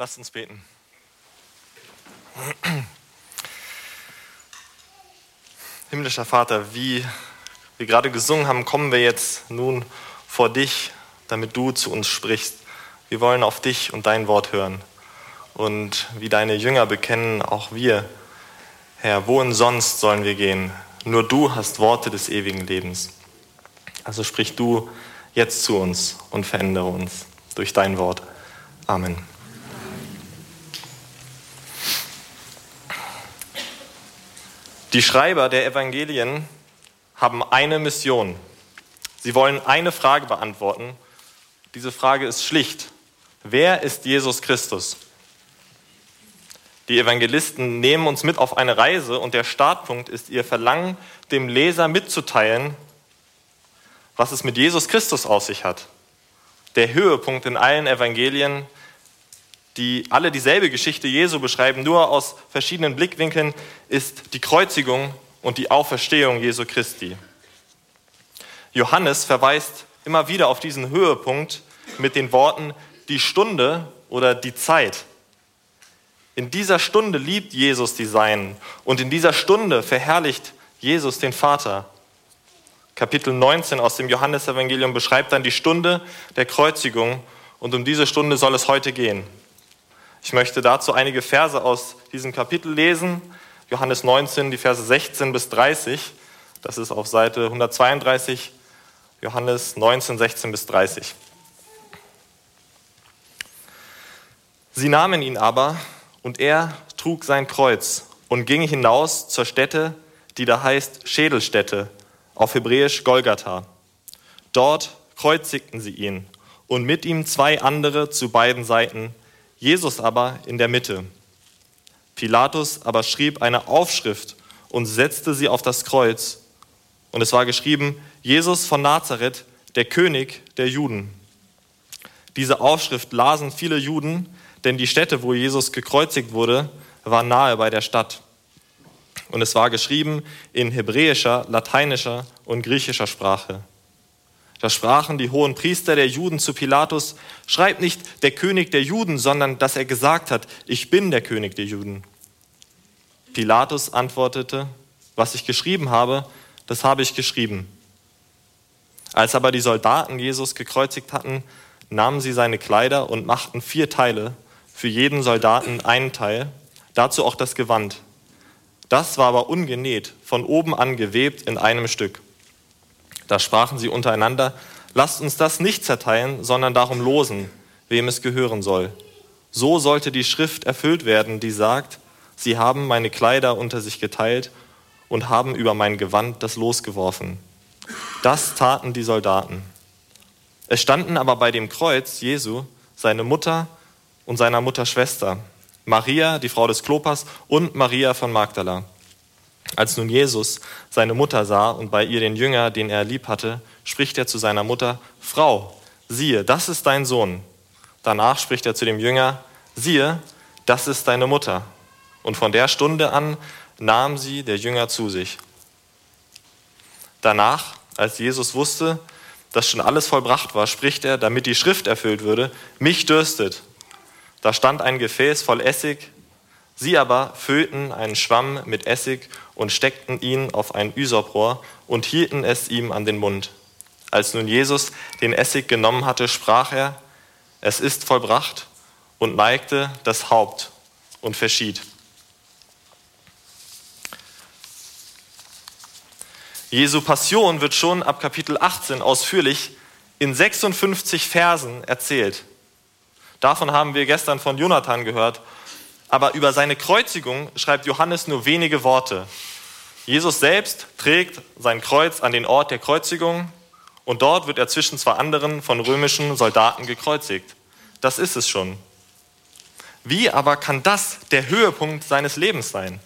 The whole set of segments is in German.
Lasst uns beten. Himmlischer Vater, wie wir gerade gesungen haben, kommen wir jetzt nun vor dich, damit du zu uns sprichst. Wir wollen auf dich und dein Wort hören. Und wie deine Jünger bekennen, auch wir, Herr, wohin sonst sollen wir gehen? Nur du hast Worte des ewigen Lebens. Also sprich du jetzt zu uns und verändere uns durch dein Wort. Amen. Die Schreiber der Evangelien haben eine Mission. Sie wollen eine Frage beantworten. Diese Frage ist schlicht. Wer ist Jesus Christus? Die Evangelisten nehmen uns mit auf eine Reise und der Startpunkt ist ihr Verlangen, dem Leser mitzuteilen, was es mit Jesus Christus auf sich hat. Der Höhepunkt in allen Evangelien, die alle dieselbe Geschichte Jesu beschreiben, nur aus verschiedenen Blickwinkeln, ist die Kreuzigung und die Auferstehung Jesu Christi. Johannes verweist immer wieder auf diesen Höhepunkt mit den Worten die Stunde oder die Zeit. In dieser Stunde liebt Jesus die Seinen und in dieser Stunde verherrlicht Jesus den Vater. Kapitel 19 aus dem Johannesevangelium beschreibt dann die Stunde der Kreuzigung und um diese Stunde soll es heute gehen. Ich möchte dazu einige Verse aus diesem Kapitel lesen. Johannes 19, die Verse 16 bis 30. Das ist auf Seite 132, Johannes 19, 16 bis 30. Sie nahmen ihn aber und er trug sein Kreuz und ging hinaus zur Stätte, die da heißt Schädelstätte, auf Hebräisch Golgatha. Dort kreuzigten sie ihn und mit ihm zwei andere zu beiden Seiten, Jesus aber in der Mitte. Pilatus aber schrieb eine Aufschrift und setzte sie auf das Kreuz. Und es war geschrieben, Jesus von Nazareth, der König der Juden. Diese Aufschrift lasen viele Juden, denn die Stätte, wo Jesus gekreuzigt wurde, war nahe bei der Stadt. Und es war geschrieben in hebräischer, lateinischer und griechischer Sprache. Da sprachen die hohen Priester der Juden zu Pilatus, schreib nicht der König der Juden, sondern dass er gesagt hat, ich bin der König der Juden. Pilatus antwortete, was ich geschrieben habe, das habe ich geschrieben. Als aber die Soldaten Jesus gekreuzigt hatten, nahmen sie seine Kleider und machten vier Teile für jeden Soldaten einen Teil, dazu auch das Gewand. Das war aber ungenäht, von oben an gewebt in einem Stück. Da sprachen sie untereinander, lasst uns das nicht zerteilen, sondern darum losen, wem es gehören soll. So sollte die Schrift erfüllt werden, die sagt, sie haben meine Kleider unter sich geteilt und haben über mein Gewand das Los geworfen. Das taten die Soldaten. Es standen aber bei dem Kreuz Jesu seine Mutter und seiner Mutter Schwester, Maria, die Frau des Klopas, und Maria von Magdala. Als nun Jesus seine Mutter sah und bei ihr den Jünger, den er lieb hatte, spricht er zu seiner Mutter, Frau, siehe, das ist dein Sohn. Danach spricht er zu dem Jünger, siehe, das ist deine Mutter. Und von der Stunde an nahm sie der Jünger zu sich. Danach, als Jesus wusste, dass schon alles vollbracht war, spricht er, damit die Schrift erfüllt würde, mich dürstet. Da stand ein Gefäß voll Essig, sie aber füllten einen Schwamm mit Essig und steckten ihn auf ein Üsoprohr und hielten es ihm an den Mund. Als nun Jesus den Essig genommen hatte, sprach er, es ist vollbracht und neigte das Haupt und verschied. Jesu Passion wird schon ab Kapitel 18 ausführlich in 56 Versen erzählt. Davon haben wir gestern von Jonathan gehört. Aber über seine Kreuzigung schreibt Johannes nur wenige Worte. Jesus selbst trägt sein Kreuz an den Ort der Kreuzigung und dort wird er zwischen zwei anderen von römischen Soldaten gekreuzigt. Das ist es schon. Wie aber kann das der Höhepunkt seines Lebens sein?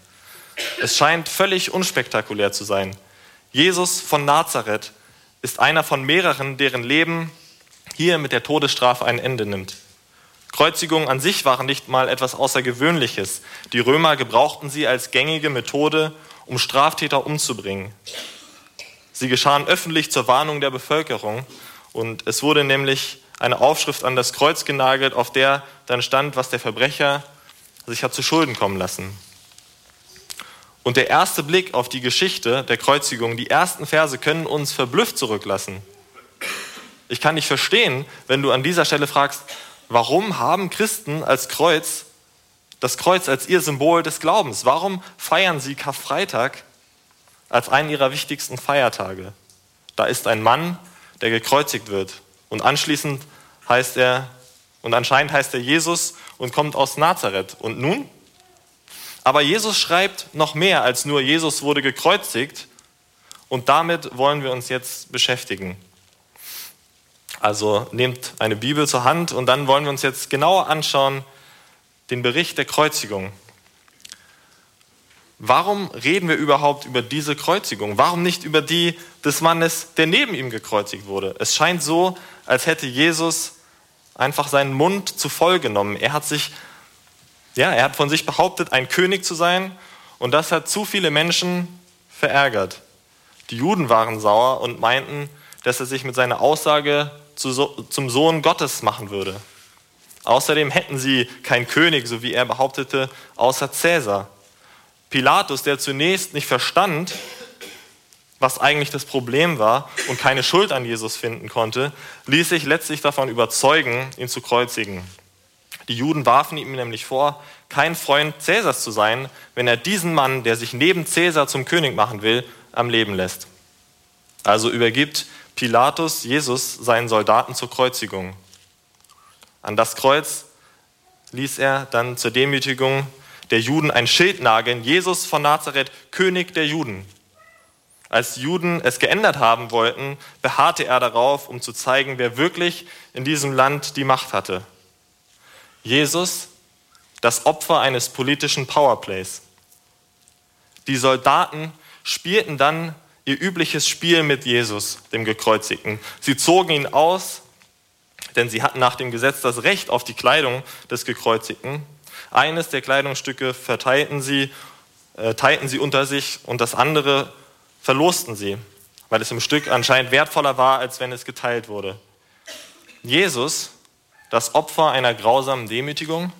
Es scheint völlig unspektakulär zu sein. Jesus von Nazareth ist einer von mehreren, deren Leben hier mit der Todesstrafe ein Ende nimmt. Kreuzigungen an sich waren nicht mal etwas Außergewöhnliches. Die Römer gebrauchten sie als gängige Methode, um Straftäter umzubringen. Sie geschahen öffentlich zur Warnung der Bevölkerung und es wurde nämlich eine Aufschrift an das Kreuz genagelt, auf der dann stand, was der Verbrecher sich hat zu Schulden kommen lassen. Und der erste Blick auf die Geschichte der Kreuzigung, die ersten Verse können uns verblüfft zurücklassen. Ich kann nicht verstehen, wenn du an dieser Stelle fragst, warum haben Christen als Kreuz das Kreuz als ihr Symbol des Glaubens? Warum feiern sie Karfreitag als einen ihrer wichtigsten Feiertage? Da ist ein Mann, der gekreuzigt wird. Und anschließend heißt er, und anscheinend heißt er Jesus und kommt aus Nazareth. Und nun? Aber Jesus schreibt noch mehr als nur Jesus wurde gekreuzigt. Und damit wollen wir uns jetzt beschäftigen. Also nehmt eine Bibel zur Hand und dann wollen wir uns jetzt genauer anschauen den Bericht der Kreuzigung. Warum reden wir überhaupt über diese Kreuzigung? Warum nicht über die des Mannes, der neben ihm gekreuzigt wurde? Es scheint so, als hätte Jesus einfach seinen Mund zu voll genommen. Er hat sich, ja, er hat von sich behauptet, ein König zu sein und das hat zu viele Menschen verärgert. Die Juden waren sauer und meinten, dass er sich mit seiner Aussage zum Sohn Gottes machen würde. Außerdem hätten sie keinen König, so wie er behauptete, außer Cäsar. Pilatus, der zunächst nicht verstand, was eigentlich das Problem war und keine Schuld an Jesus finden konnte, ließ sich letztlich davon überzeugen, ihn zu kreuzigen. Die Juden warfen ihm nämlich vor, kein Freund Cäsars zu sein, wenn er diesen Mann, der sich neben Cäsar zum König machen will, am Leben lässt. Also übergibt Pilatus Jesus seinen Soldaten zur Kreuzigung. An das Kreuz ließ er dann zur Demütigung der Juden ein Schild nageln, Jesus von Nazareth, König der Juden. Als Juden es geändert haben wollten, beharrte er darauf, um zu zeigen, wer wirklich in diesem Land die Macht hatte. Jesus, das Opfer eines politischen Powerplays. Die Soldaten spielten dann ihr übliches Spiel mit Jesus, dem Gekreuzigten. Sie zogen ihn aus, denn sie hatten nach dem Gesetz das Recht auf die Kleidung des Gekreuzigten. Eines der Kleidungsstücke verteilten sie, äh, teilten sie unter sich und das andere verlosten sie, weil es im Stück anscheinend wertvoller war, als wenn es geteilt wurde. Jesus, das Opfer einer grausamen Demütigung.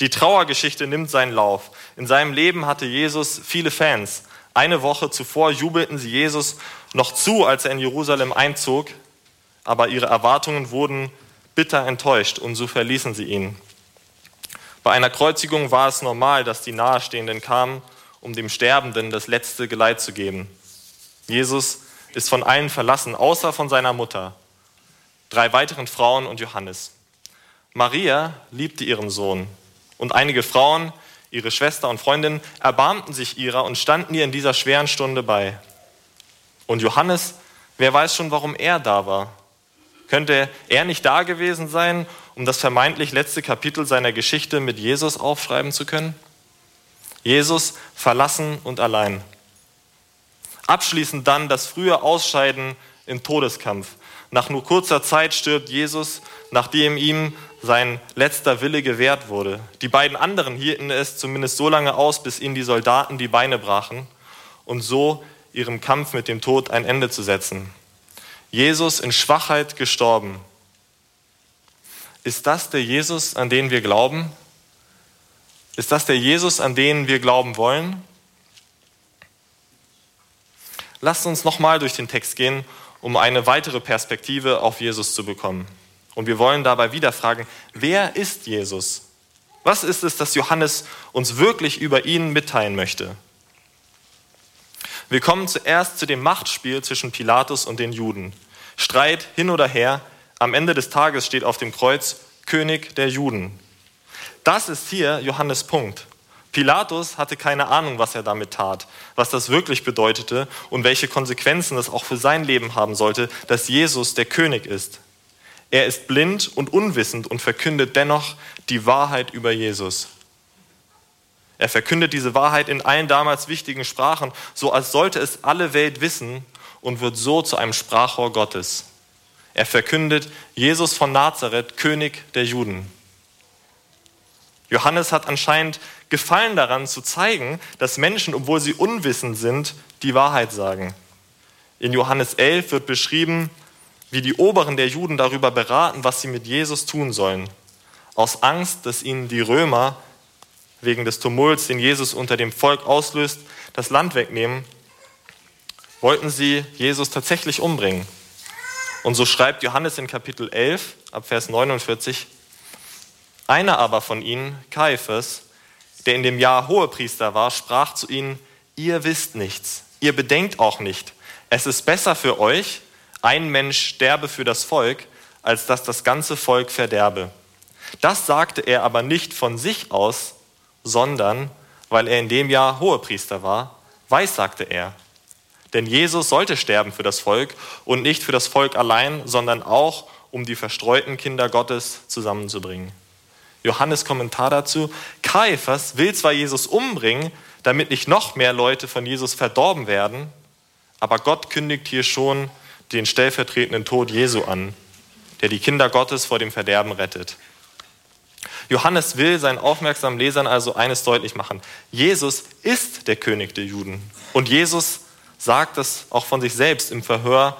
Die Trauergeschichte nimmt seinen Lauf. In seinem Leben hatte Jesus viele Fans. Eine Woche zuvor jubelten sie Jesus noch zu, als er in Jerusalem einzog, aber ihre Erwartungen wurden bitter enttäuscht und so verließen sie ihn. Bei einer Kreuzigung war es normal, dass die Nahestehenden kamen, um dem Sterbenden das letzte Geleit zu geben. Jesus ist von allen verlassen, außer von seiner Mutter, drei weiteren Frauen und Johannes. Maria liebte ihren Sohn und einige Frauen, ihre Schwester und Freundin erbarmten sich ihrer und standen ihr in dieser schweren Stunde bei. Und Johannes, wer weiß schon, warum er da war? Könnte er nicht da gewesen sein, um das vermeintlich letzte Kapitel seiner Geschichte mit Jesus aufschreiben zu können? Jesus verlassen und allein. Abschließend dann das frühe Ausscheiden im Todeskampf. Nach nur kurzer Zeit stirbt Jesus, nachdem ihm sein letzter Wille gewährt wurde. Die beiden anderen hielten es zumindest so lange aus, bis ihnen die Soldaten die Beine brachen und so ihrem Kampf mit dem Tod ein Ende zu setzen. Jesus in Schwachheit gestorben. Ist das der Jesus, an den wir glauben? Ist das der Jesus, an den wir glauben wollen? Lasst uns nochmal durch den Text gehen, um eine weitere Perspektive auf Jesus zu bekommen. Und wir wollen dabei wieder fragen, wer ist Jesus? Was ist es, das Johannes uns wirklich über ihn mitteilen möchte? Wir kommen zuerst zu dem Machtspiel zwischen Pilatus und den Juden. Streit hin oder her, am Ende des Tages steht auf dem Kreuz König der Juden. Das ist hier Johannes Punkt. Pilatus hatte keine Ahnung, was er damit tat, was das wirklich bedeutete und welche Konsequenzen es auch für sein Leben haben sollte, dass Jesus der König ist. Er ist blind und unwissend und verkündet dennoch die Wahrheit über Jesus. Er verkündet diese Wahrheit in allen damals wichtigen Sprachen, so als sollte es alle Welt wissen und wird so zu einem Sprachrohr Gottes. Er verkündet Jesus von Nazareth, König der Juden. Johannes hat anscheinend Gefallen daran zu zeigen, dass Menschen, obwohl sie unwissend sind, die Wahrheit sagen. In Johannes 11 wird beschrieben, wie die Oberen der Juden darüber beraten, was sie mit Jesus tun sollen. Aus Angst, dass ihnen die Römer wegen des Tumults, den Jesus unter dem Volk auslöst, das Land wegnehmen, wollten sie Jesus tatsächlich umbringen. Und so schreibt Johannes in Kapitel 11 ab Vers 49, einer aber von ihnen, Kaiphas, der in dem Jahr Hohepriester war, sprach zu ihnen, ihr wisst nichts, ihr bedenkt auch nicht. Es ist besser für euch, ein Mensch sterbe für das Volk, als dass das ganze Volk verderbe. Das sagte er aber nicht von sich aus, sondern weil er in dem Jahr Hohepriester war, weissagte er. Denn Jesus sollte sterben für das Volk und nicht für das Volk allein, sondern auch, um die verstreuten Kinder Gottes zusammenzubringen. Johannes Kommentar dazu, Kaiphas will zwar Jesus umbringen, damit nicht noch mehr Leute von Jesus verdorben werden, aber Gott kündigt hier schon den stellvertretenden Tod Jesu an, der die Kinder Gottes vor dem Verderben rettet. Johannes will seinen aufmerksamen Lesern also eines deutlich machen. Jesus ist der König der Juden. Und Jesus sagt das auch von sich selbst im Verhör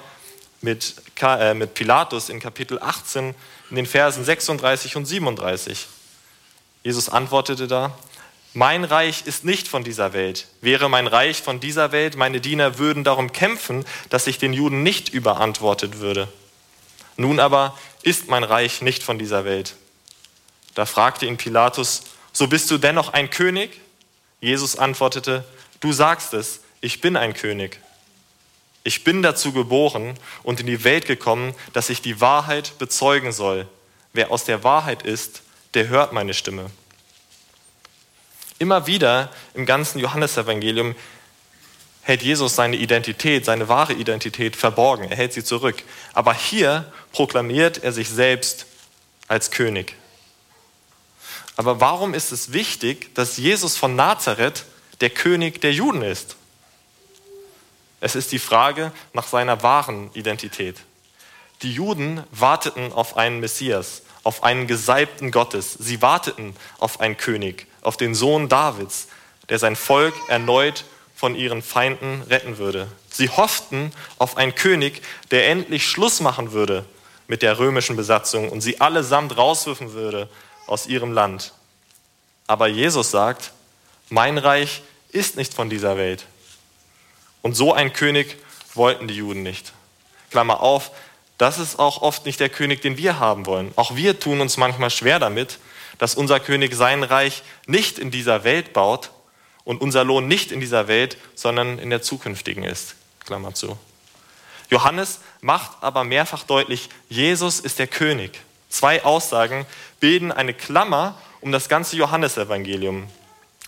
mit, äh, mit Pilatus in Kapitel 18 in den Versen 36 und 37. Jesus antwortete da, mein Reich ist nicht von dieser Welt. Wäre mein Reich von dieser Welt, meine Diener würden darum kämpfen, dass ich den Juden nicht überantwortet würde. Nun aber ist mein Reich nicht von dieser Welt. Da fragte ihn Pilatus, so bist du dennoch ein König? Jesus antwortete, du sagst es, ich bin ein König. Ich bin dazu geboren und in die Welt gekommen, dass ich die Wahrheit bezeugen soll. Wer aus der Wahrheit ist, der hört meine Stimme. Immer wieder im ganzen Johannesevangelium hält Jesus seine Identität, seine wahre Identität verborgen. Er hält sie zurück. Aber hier proklamiert er sich selbst als König. Aber warum ist es wichtig, dass Jesus von Nazareth der König der Juden ist? Es ist die Frage nach seiner wahren Identität. Die Juden warteten auf einen Messias auf einen Gesalbten Gottes. Sie warteten auf einen König, auf den Sohn Davids, der sein Volk erneut von ihren Feinden retten würde. Sie hofften auf einen König, der endlich Schluss machen würde mit der römischen Besatzung und sie allesamt rauswürfen würde aus ihrem Land. Aber Jesus sagt, mein Reich ist nicht von dieser Welt. Und so einen König wollten die Juden nicht. Klammer auf, das ist auch oft nicht der König, den wir haben wollen. Auch wir tun uns manchmal schwer damit, dass unser König sein Reich nicht in dieser Welt baut und unser Lohn nicht in dieser Welt, sondern in der zukünftigen ist. Klammer zu. Johannes macht aber mehrfach deutlich, Jesus ist der König. Zwei Aussagen bilden eine Klammer um das ganze Johannesevangelium.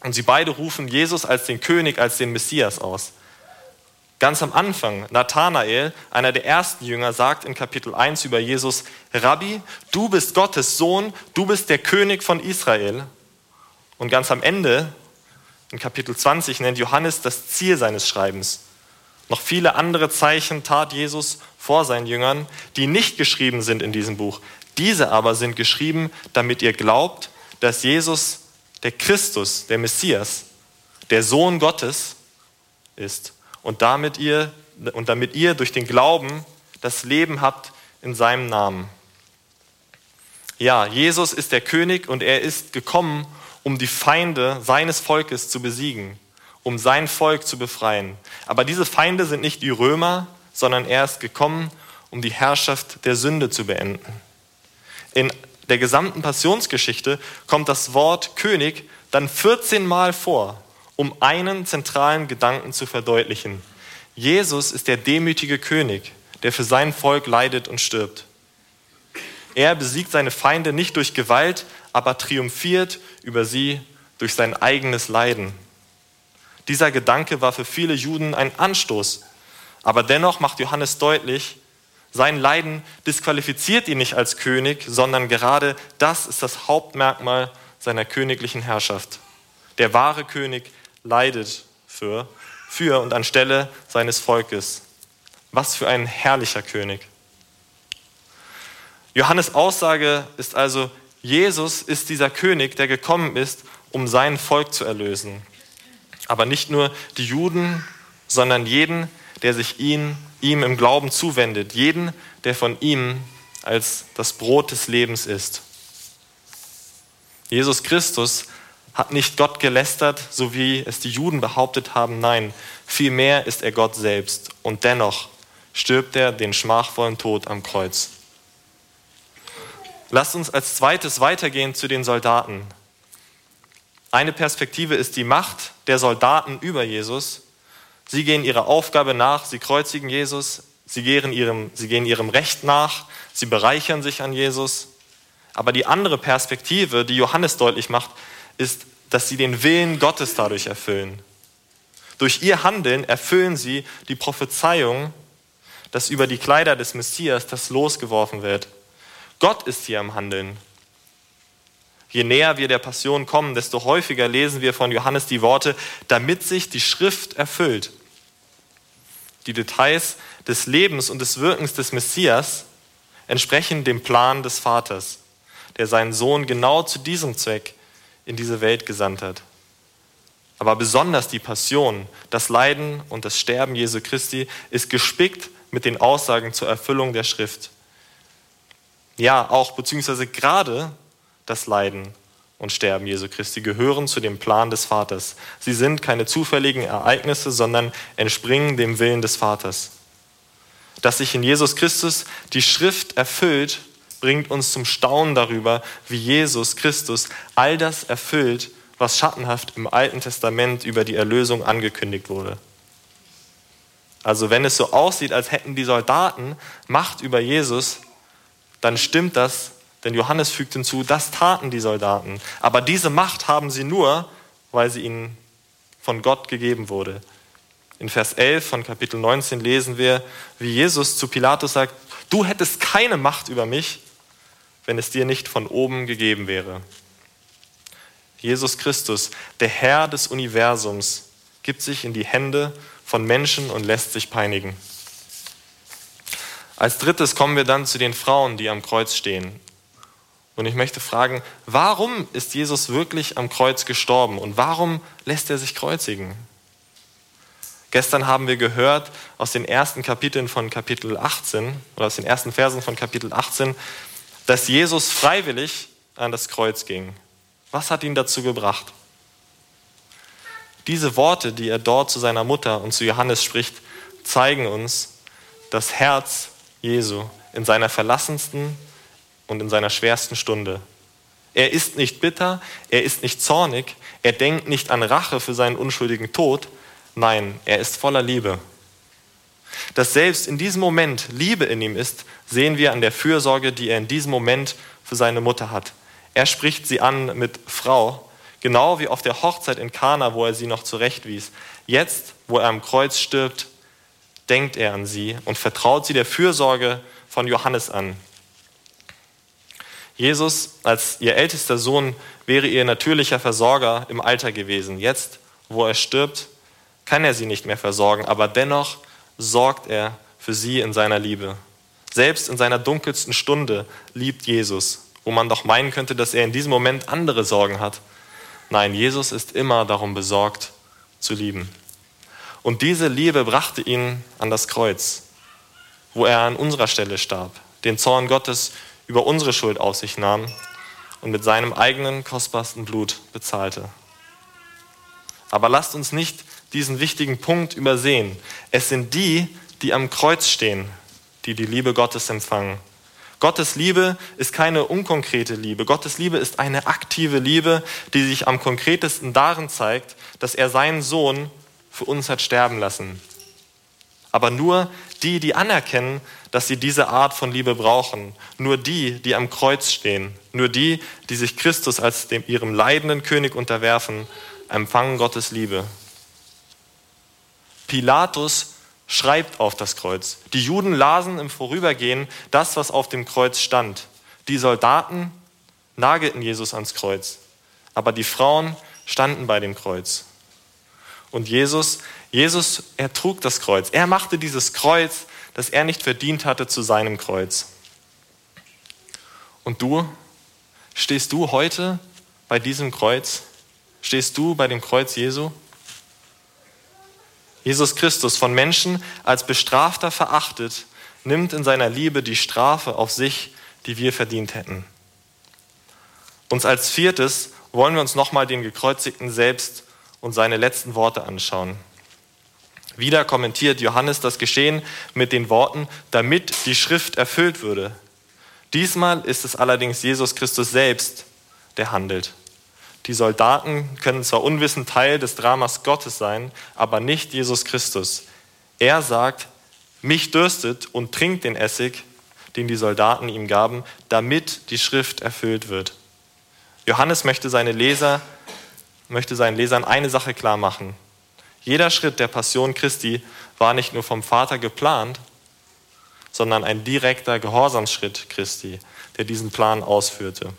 Und sie beide rufen Jesus als den König, als den Messias aus. Ganz am Anfang, Nathanael, einer der ersten Jünger, sagt in Kapitel 1 über Jesus, Rabbi, du bist Gottes Sohn, du bist der König von Israel. Und ganz am Ende, in Kapitel 20, nennt Johannes das Ziel seines Schreibens. Noch viele andere Zeichen tat Jesus vor seinen Jüngern, die nicht geschrieben sind in diesem Buch. Diese aber sind geschrieben, damit ihr glaubt, dass Jesus der Christus, der Messias, der Sohn Gottes ist und damit ihr, und damit ihr durch den Glauben das Leben habt in seinem Namen. Ja, Jesus ist der König und er ist gekommen, um die Feinde seines Volkes zu besiegen, um sein Volk zu befreien. Aber diese Feinde sind nicht die Römer, sondern er ist gekommen, um die Herrschaft der Sünde zu beenden. In der gesamten Passionsgeschichte kommt das Wort König dann 14 Mal vor um einen zentralen Gedanken zu verdeutlichen. Jesus ist der demütige König, der für sein Volk leidet und stirbt. Er besiegt seine Feinde nicht durch Gewalt, aber triumphiert über sie durch sein eigenes Leiden. Dieser Gedanke war für viele Juden ein Anstoß, aber dennoch macht Johannes deutlich, sein Leiden disqualifiziert ihn nicht als König, sondern gerade das ist das Hauptmerkmal seiner königlichen Herrschaft. Der wahre König leidet für, für und anstelle seines Volkes. Was für ein herrlicher König. Johannes Aussage ist also, Jesus ist dieser König, der gekommen ist, um sein Volk zu erlösen. Aber nicht nur die Juden, sondern jeden, der sich ihn, ihm im Glauben zuwendet, jeden, der von ihm als das Brot des Lebens ist. Jesus Christus hat nicht Gott gelästert, so wie es die Juden behauptet haben. Nein, vielmehr ist er Gott selbst. Und dennoch stirbt er den schmachvollen Tod am Kreuz. Lasst uns als zweites weitergehen zu den Soldaten. Eine Perspektive ist die Macht der Soldaten über Jesus. Sie gehen ihrer Aufgabe nach, sie kreuzigen Jesus, sie gehen ihrem, sie gehen ihrem Recht nach, sie bereichern sich an Jesus. Aber die andere Perspektive, die Johannes deutlich macht, ist, dass sie den Willen Gottes dadurch erfüllen. Durch ihr Handeln erfüllen sie die Prophezeiung, dass über die Kleider des Messias das losgeworfen wird. Gott ist hier am Handeln. Je näher wir der Passion kommen, desto häufiger lesen wir von Johannes die Worte, damit sich die Schrift erfüllt. Die Details des Lebens und des Wirkens des Messias entsprechen dem Plan des Vaters, der seinen Sohn genau zu diesem Zweck in diese Welt gesandt hat. Aber besonders die Passion, das Leiden und das Sterben Jesu Christi ist gespickt mit den Aussagen zur Erfüllung der Schrift. Ja, auch beziehungsweise gerade das Leiden und Sterben Jesu Christi gehören zu dem Plan des Vaters. Sie sind keine zufälligen Ereignisse, sondern entspringen dem Willen des Vaters. Dass sich in Jesus Christus die Schrift erfüllt, bringt uns zum Staunen darüber, wie Jesus Christus all das erfüllt, was schattenhaft im Alten Testament über die Erlösung angekündigt wurde. Also wenn es so aussieht, als hätten die Soldaten Macht über Jesus, dann stimmt das, denn Johannes fügt hinzu, das taten die Soldaten. Aber diese Macht haben sie nur, weil sie ihnen von Gott gegeben wurde. In Vers 11 von Kapitel 19 lesen wir, wie Jesus zu Pilatus sagt, du hättest keine Macht über mich, wenn es dir nicht von oben gegeben wäre. Jesus Christus, der Herr des Universums, gibt sich in die Hände von Menschen und lässt sich peinigen. Als drittes kommen wir dann zu den Frauen, die am Kreuz stehen. Und ich möchte fragen, warum ist Jesus wirklich am Kreuz gestorben und warum lässt er sich kreuzigen? Gestern haben wir gehört aus den ersten Kapiteln von Kapitel 18 oder aus den ersten Versen von Kapitel 18, dass Jesus freiwillig an das Kreuz ging. Was hat ihn dazu gebracht? Diese Worte, die er dort zu seiner Mutter und zu Johannes spricht, zeigen uns das Herz Jesu in seiner verlassensten und in seiner schwersten Stunde. Er ist nicht bitter, er ist nicht zornig, er denkt nicht an Rache für seinen unschuldigen Tod, nein, er ist voller Liebe. Dass selbst in diesem Moment Liebe in ihm ist, sehen wir an der Fürsorge, die er in diesem Moment für seine Mutter hat. Er spricht sie an mit Frau, genau wie auf der Hochzeit in Kana, wo er sie noch zurechtwies. Jetzt, wo er am Kreuz stirbt, denkt er an sie und vertraut sie der Fürsorge von Johannes an. Jesus als ihr ältester Sohn wäre ihr natürlicher Versorger im Alter gewesen. Jetzt, wo er stirbt, kann er sie nicht mehr versorgen, aber dennoch sorgt er für sie in seiner Liebe. Selbst in seiner dunkelsten Stunde liebt Jesus, wo man doch meinen könnte, dass er in diesem Moment andere Sorgen hat. Nein, Jesus ist immer darum besorgt, zu lieben. Und diese Liebe brachte ihn an das Kreuz, wo er an unserer Stelle starb, den Zorn Gottes über unsere Schuld auf sich nahm und mit seinem eigenen kostbarsten Blut bezahlte. Aber lasst uns nicht diesen wichtigen Punkt übersehen. Es sind die, die am Kreuz stehen, die die Liebe Gottes empfangen. Gottes Liebe ist keine unkonkrete Liebe. Gottes Liebe ist eine aktive Liebe, die sich am konkretesten darin zeigt, dass er seinen Sohn für uns hat sterben lassen. Aber nur die, die anerkennen, dass sie diese Art von Liebe brauchen, nur die, die am Kreuz stehen, nur die, die sich Christus als dem, ihrem leidenden König unterwerfen, empfangen Gottes Liebe. Pilatus schreibt auf das Kreuz. Die Juden lasen im Vorübergehen das, was auf dem Kreuz stand. Die Soldaten nagelten Jesus ans Kreuz, aber die Frauen standen bei dem Kreuz. Und Jesus, Jesus, er trug das Kreuz. Er machte dieses Kreuz, das er nicht verdient hatte, zu seinem Kreuz. Und du, stehst du heute bei diesem Kreuz? Stehst du bei dem Kreuz Jesu? Jesus Christus, von Menschen als Bestrafter verachtet, nimmt in seiner Liebe die Strafe auf sich, die wir verdient hätten. Uns als viertes wollen wir uns nochmal den Gekreuzigten selbst und seine letzten Worte anschauen. Wieder kommentiert Johannes das Geschehen mit den Worten, damit die Schrift erfüllt würde. Diesmal ist es allerdings Jesus Christus selbst, der handelt. Die Soldaten können zwar unwissend Teil des Dramas Gottes sein, aber nicht Jesus Christus. Er sagt, mich dürstet und trinkt den Essig, den die Soldaten ihm gaben, damit die Schrift erfüllt wird. Johannes möchte, seine Leser, möchte seinen Lesern eine Sache klar machen. Jeder Schritt der Passion Christi war nicht nur vom Vater geplant, sondern ein direkter Gehorsamsschritt Christi, der diesen Plan ausführte.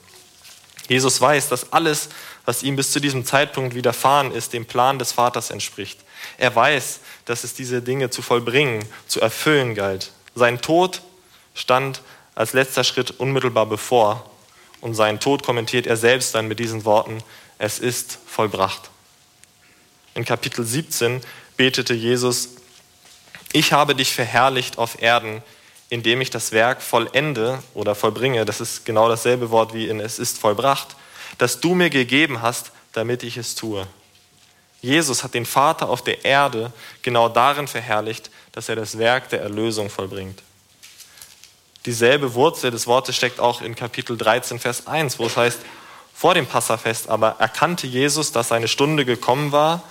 Jesus weiß, dass alles, was ihm bis zu diesem Zeitpunkt widerfahren ist, dem Plan des Vaters entspricht. Er weiß, dass es diese Dinge zu vollbringen, zu erfüllen galt. Sein Tod stand als letzter Schritt unmittelbar bevor und seinen Tod kommentiert er selbst dann mit diesen Worten, es ist vollbracht. In Kapitel 17 betete Jesus, ich habe dich verherrlicht auf Erden, indem ich das Werk vollende oder vollbringe, das ist genau dasselbe Wort wie in es ist vollbracht, das du mir gegeben hast, damit ich es tue. Jesus hat den Vater auf der Erde genau darin verherrlicht, dass er das Werk der Erlösung vollbringt. Dieselbe Wurzel des Wortes steckt auch in Kapitel 13, Vers 1, wo es heißt, vor dem Passafest aber erkannte Jesus, dass seine Stunde gekommen war,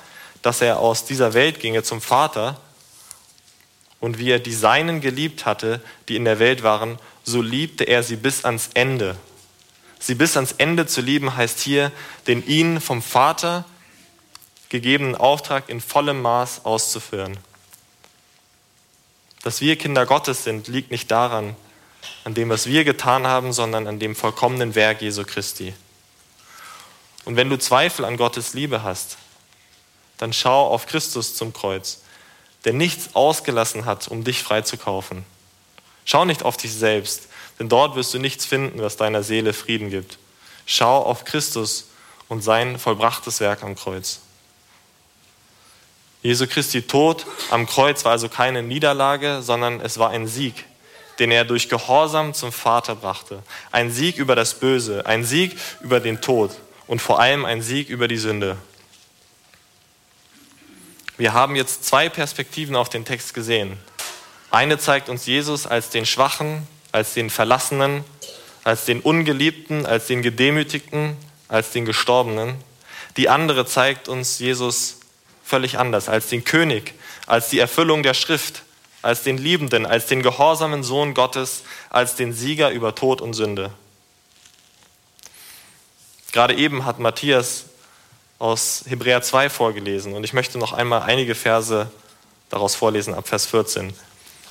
dass er aus dieser Welt ginge zum Vater und wie er die Seinen geliebt hatte, die in der Welt waren, so liebte er sie bis ans Ende. Sie bis ans Ende zu lieben heißt hier, den ihnen vom Vater gegebenen Auftrag in vollem Maß auszuführen. Dass wir Kinder Gottes sind, liegt nicht daran, an dem, was wir getan haben, sondern an dem vollkommenen Werk Jesu Christi. Und wenn du Zweifel an Gottes Liebe hast, dann schau auf Christus zum Kreuz, der nichts ausgelassen hat, um dich freizukaufen. Schau nicht auf dich selbst, denn dort wirst du nichts finden, was deiner Seele Frieden gibt. Schau auf Christus und sein vollbrachtes Werk am Kreuz. Jesu Christi Tod am Kreuz war also keine Niederlage, sondern es war ein Sieg den er durch Gehorsam zum Vater brachte. Ein Sieg über das Böse, ein Sieg über den Tod und vor allem ein Sieg über die Sünde. Wir haben jetzt zwei Perspektiven auf den Text gesehen. Eine zeigt uns Jesus als den Schwachen, als den Verlassenen, als den Ungeliebten, als den Gedemütigten, als den Gestorbenen. Die andere zeigt uns Jesus völlig anders, als den König, als die Erfüllung der Schrift, als den Liebenden, als den gehorsamen Sohn Gottes, als den Sieger über Tod und Sünde. Gerade eben hat Matthias aus Hebräer 2 vorgelesen und ich möchte noch einmal einige Verse daraus vorlesen ab Vers 14.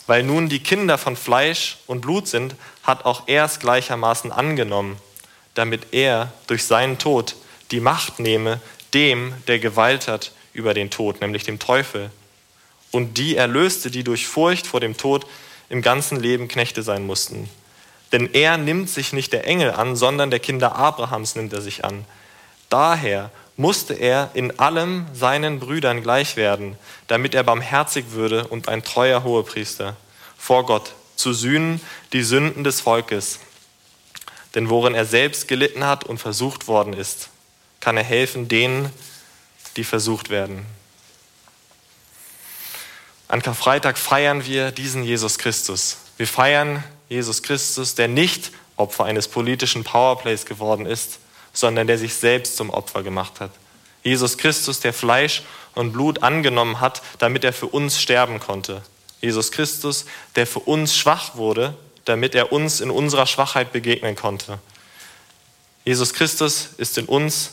Weil nun die Kinder von Fleisch und Blut sind, hat auch er es gleichermaßen angenommen, damit er durch seinen Tod die Macht nehme, dem, der Gewalt hat über den Tod, nämlich dem Teufel, und die erlöste, die durch Furcht vor dem Tod im ganzen Leben Knechte sein mussten. Denn er nimmt sich nicht der Engel an, sondern der Kinder Abrahams nimmt er sich an. Daher musste er in allem seinen Brüdern gleich werden, damit er barmherzig würde und ein treuer Hohepriester vor Gott zu sühnen die Sünden des Volkes. Denn worin er selbst gelitten hat und versucht worden ist, kann er helfen denen, die versucht werden. An Karfreitag feiern wir diesen Jesus Christus. Wir feiern Jesus Christus, der nicht Opfer eines politischen Powerplays geworden ist, sondern der sich selbst zum Opfer gemacht hat. Jesus Christus, der Fleisch und Blut angenommen hat, damit er für uns sterben konnte. Jesus Christus, der für uns schwach wurde, damit er uns in unserer Schwachheit begegnen konnte. Jesus Christus ist in uns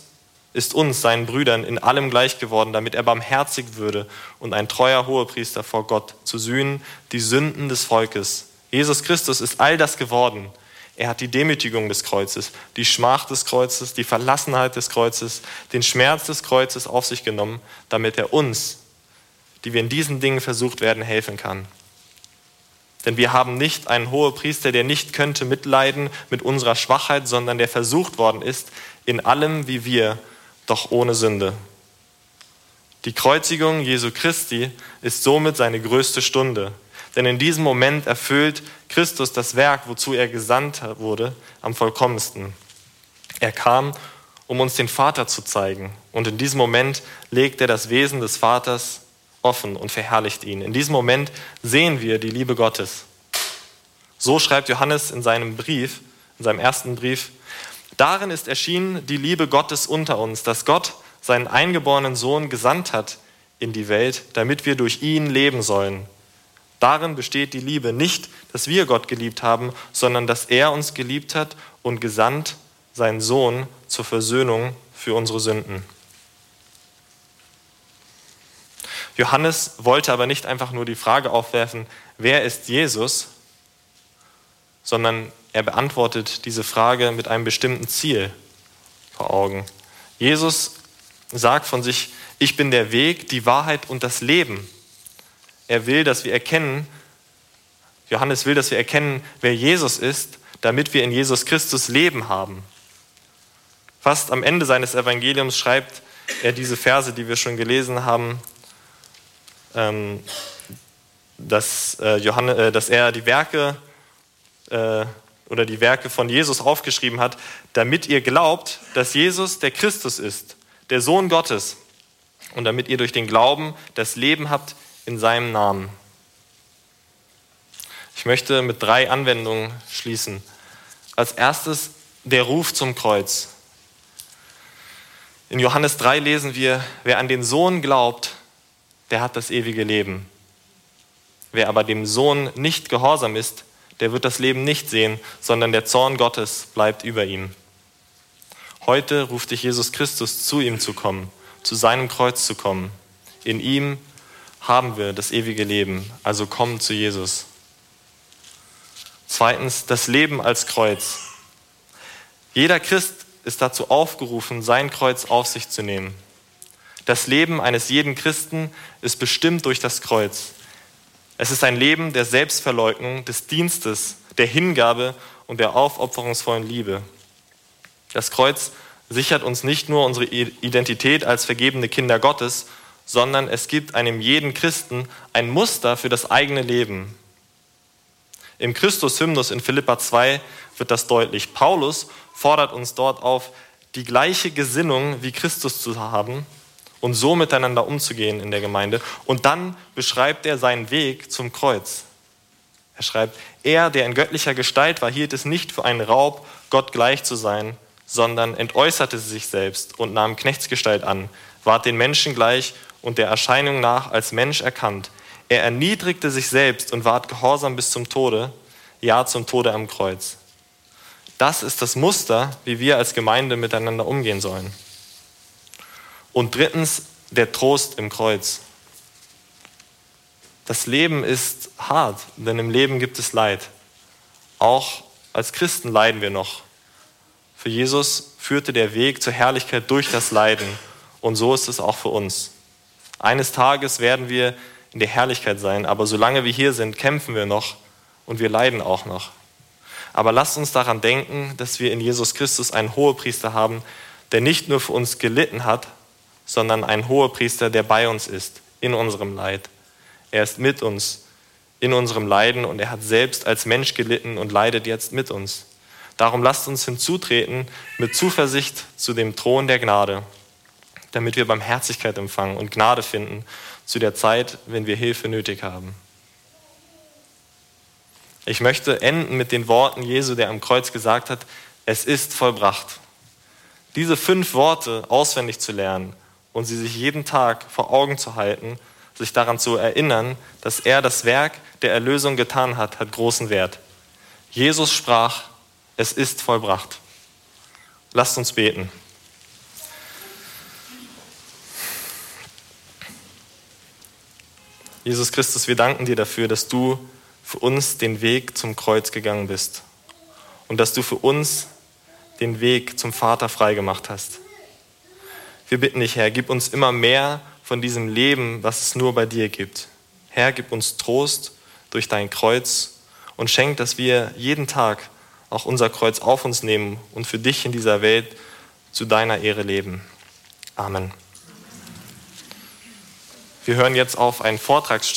ist uns, seinen Brüdern, in allem gleich geworden, damit er barmherzig würde und ein treuer Hohepriester vor Gott zu sühnen, die Sünden des Volkes. Jesus Christus ist all das geworden. Er hat die Demütigung des Kreuzes, die Schmach des Kreuzes, die Verlassenheit des Kreuzes, den Schmerz des Kreuzes auf sich genommen, damit er uns, die wir in diesen Dingen versucht werden, helfen kann. Denn wir haben nicht einen Hohepriester, der nicht könnte mitleiden mit unserer Schwachheit, sondern der versucht worden ist, in allem wie wir doch ohne Sünde. Die Kreuzigung Jesu Christi ist somit seine größte Stunde. Denn in diesem Moment erfüllt Christus das Werk, wozu er gesandt wurde, am vollkommensten. Er kam, um uns den Vater zu zeigen. Und in diesem Moment legt er das Wesen des Vaters offen und verherrlicht ihn. In diesem Moment sehen wir die Liebe Gottes. So schreibt Johannes in seinem Brief, in seinem ersten Brief, darin ist erschienen die Liebe Gottes unter uns, dass Gott seinen eingeborenen Sohn gesandt hat in die Welt, damit wir durch ihn leben sollen. Darin besteht die Liebe nicht, dass wir Gott geliebt haben, sondern dass er uns geliebt hat und gesandt seinen Sohn zur Versöhnung für unsere Sünden. Johannes wollte aber nicht einfach nur die Frage aufwerfen, wer ist Jesus, sondern er beantwortet diese Frage mit einem bestimmten Ziel vor Augen. Jesus sagt von sich, ich bin der Weg, die Wahrheit und das Leben. Er will, dass wir erkennen, Johannes will, dass wir erkennen, wer Jesus ist, damit wir in Jesus Christus Leben haben. Fast am Ende seines Evangeliums schreibt er diese Verse, die wir schon gelesen haben, ähm, dass, äh, Johannes, äh, dass er die Werke äh, oder die Werke von Jesus aufgeschrieben hat, damit ihr glaubt, dass Jesus der Christus ist, der Sohn Gottes, und damit ihr durch den Glauben das Leben habt in seinem Namen. Ich möchte mit drei Anwendungen schließen. Als erstes der Ruf zum Kreuz. In Johannes 3 lesen wir, wer an den Sohn glaubt, der hat das ewige Leben. Wer aber dem Sohn nicht gehorsam ist, der wird das Leben nicht sehen, sondern der Zorn Gottes bleibt über ihm. Heute ruft dich Jesus Christus, zu ihm zu kommen, zu seinem Kreuz zu kommen. In ihm haben wir das ewige Leben, also komm zu Jesus. Zweitens, das Leben als Kreuz. Jeder Christ ist dazu aufgerufen, sein Kreuz auf sich zu nehmen. Das Leben eines jeden Christen ist bestimmt durch das Kreuz. Es ist ein Leben der Selbstverleugnung, des Dienstes, der Hingabe und der aufopferungsvollen Liebe. Das Kreuz sichert uns nicht nur unsere Identität als vergebene Kinder Gottes, sondern es gibt einem jeden Christen ein Muster für das eigene Leben. Im Christus-Hymnus in Philippa 2 wird das deutlich. Paulus fordert uns dort auf, die gleiche Gesinnung wie Christus zu haben und so miteinander umzugehen in der Gemeinde. Und dann beschreibt er seinen Weg zum Kreuz. Er schreibt, er, der in göttlicher Gestalt war, hielt es nicht für einen Raub, Gott gleich zu sein, sondern entäußerte sich selbst und nahm Knechtsgestalt an, ward den Menschen gleich und der Erscheinung nach als Mensch erkannt. Er erniedrigte sich selbst und ward gehorsam bis zum Tode, ja zum Tode am Kreuz. Das ist das Muster, wie wir als Gemeinde miteinander umgehen sollen. Und drittens der Trost im Kreuz. Das Leben ist hart, denn im Leben gibt es Leid. Auch als Christen leiden wir noch. Für Jesus führte der Weg zur Herrlichkeit durch das Leiden. Und so ist es auch für uns. Eines Tages werden wir in der Herrlichkeit sein, aber solange wir hier sind, kämpfen wir noch und wir leiden auch noch. Aber lasst uns daran denken, dass wir in Jesus Christus einen Hohepriester haben, der nicht nur für uns gelitten hat, sondern ein Hohepriester, der bei uns ist, in unserem Leid. Er ist mit uns in unserem Leiden und er hat selbst als Mensch gelitten und leidet jetzt mit uns. Darum lasst uns hinzutreten mit Zuversicht zu dem Thron der Gnade, damit wir Barmherzigkeit empfangen und Gnade finden zu der Zeit, wenn wir Hilfe nötig haben. Ich möchte enden mit den Worten Jesu, der am Kreuz gesagt hat, es ist vollbracht. Diese fünf Worte auswendig zu lernen und sie sich jeden Tag vor Augen zu halten, sich daran zu erinnern, dass er das Werk der Erlösung getan hat, hat großen Wert. Jesus sprach, es ist vollbracht. Lasst uns beten. Jesus Christus, wir danken dir dafür, dass du für uns den Weg zum Kreuz gegangen bist und dass du für uns den Weg zum Vater freigemacht hast. Wir bitten dich, Herr, gib uns immer mehr von diesem Leben, was es nur bei dir gibt. Herr, gib uns Trost durch dein Kreuz und schenk, dass wir jeden Tag auch unser Kreuz auf uns nehmen und für dich in dieser Welt zu deiner Ehre leben. Amen. Wir hören jetzt auf einen Vortrag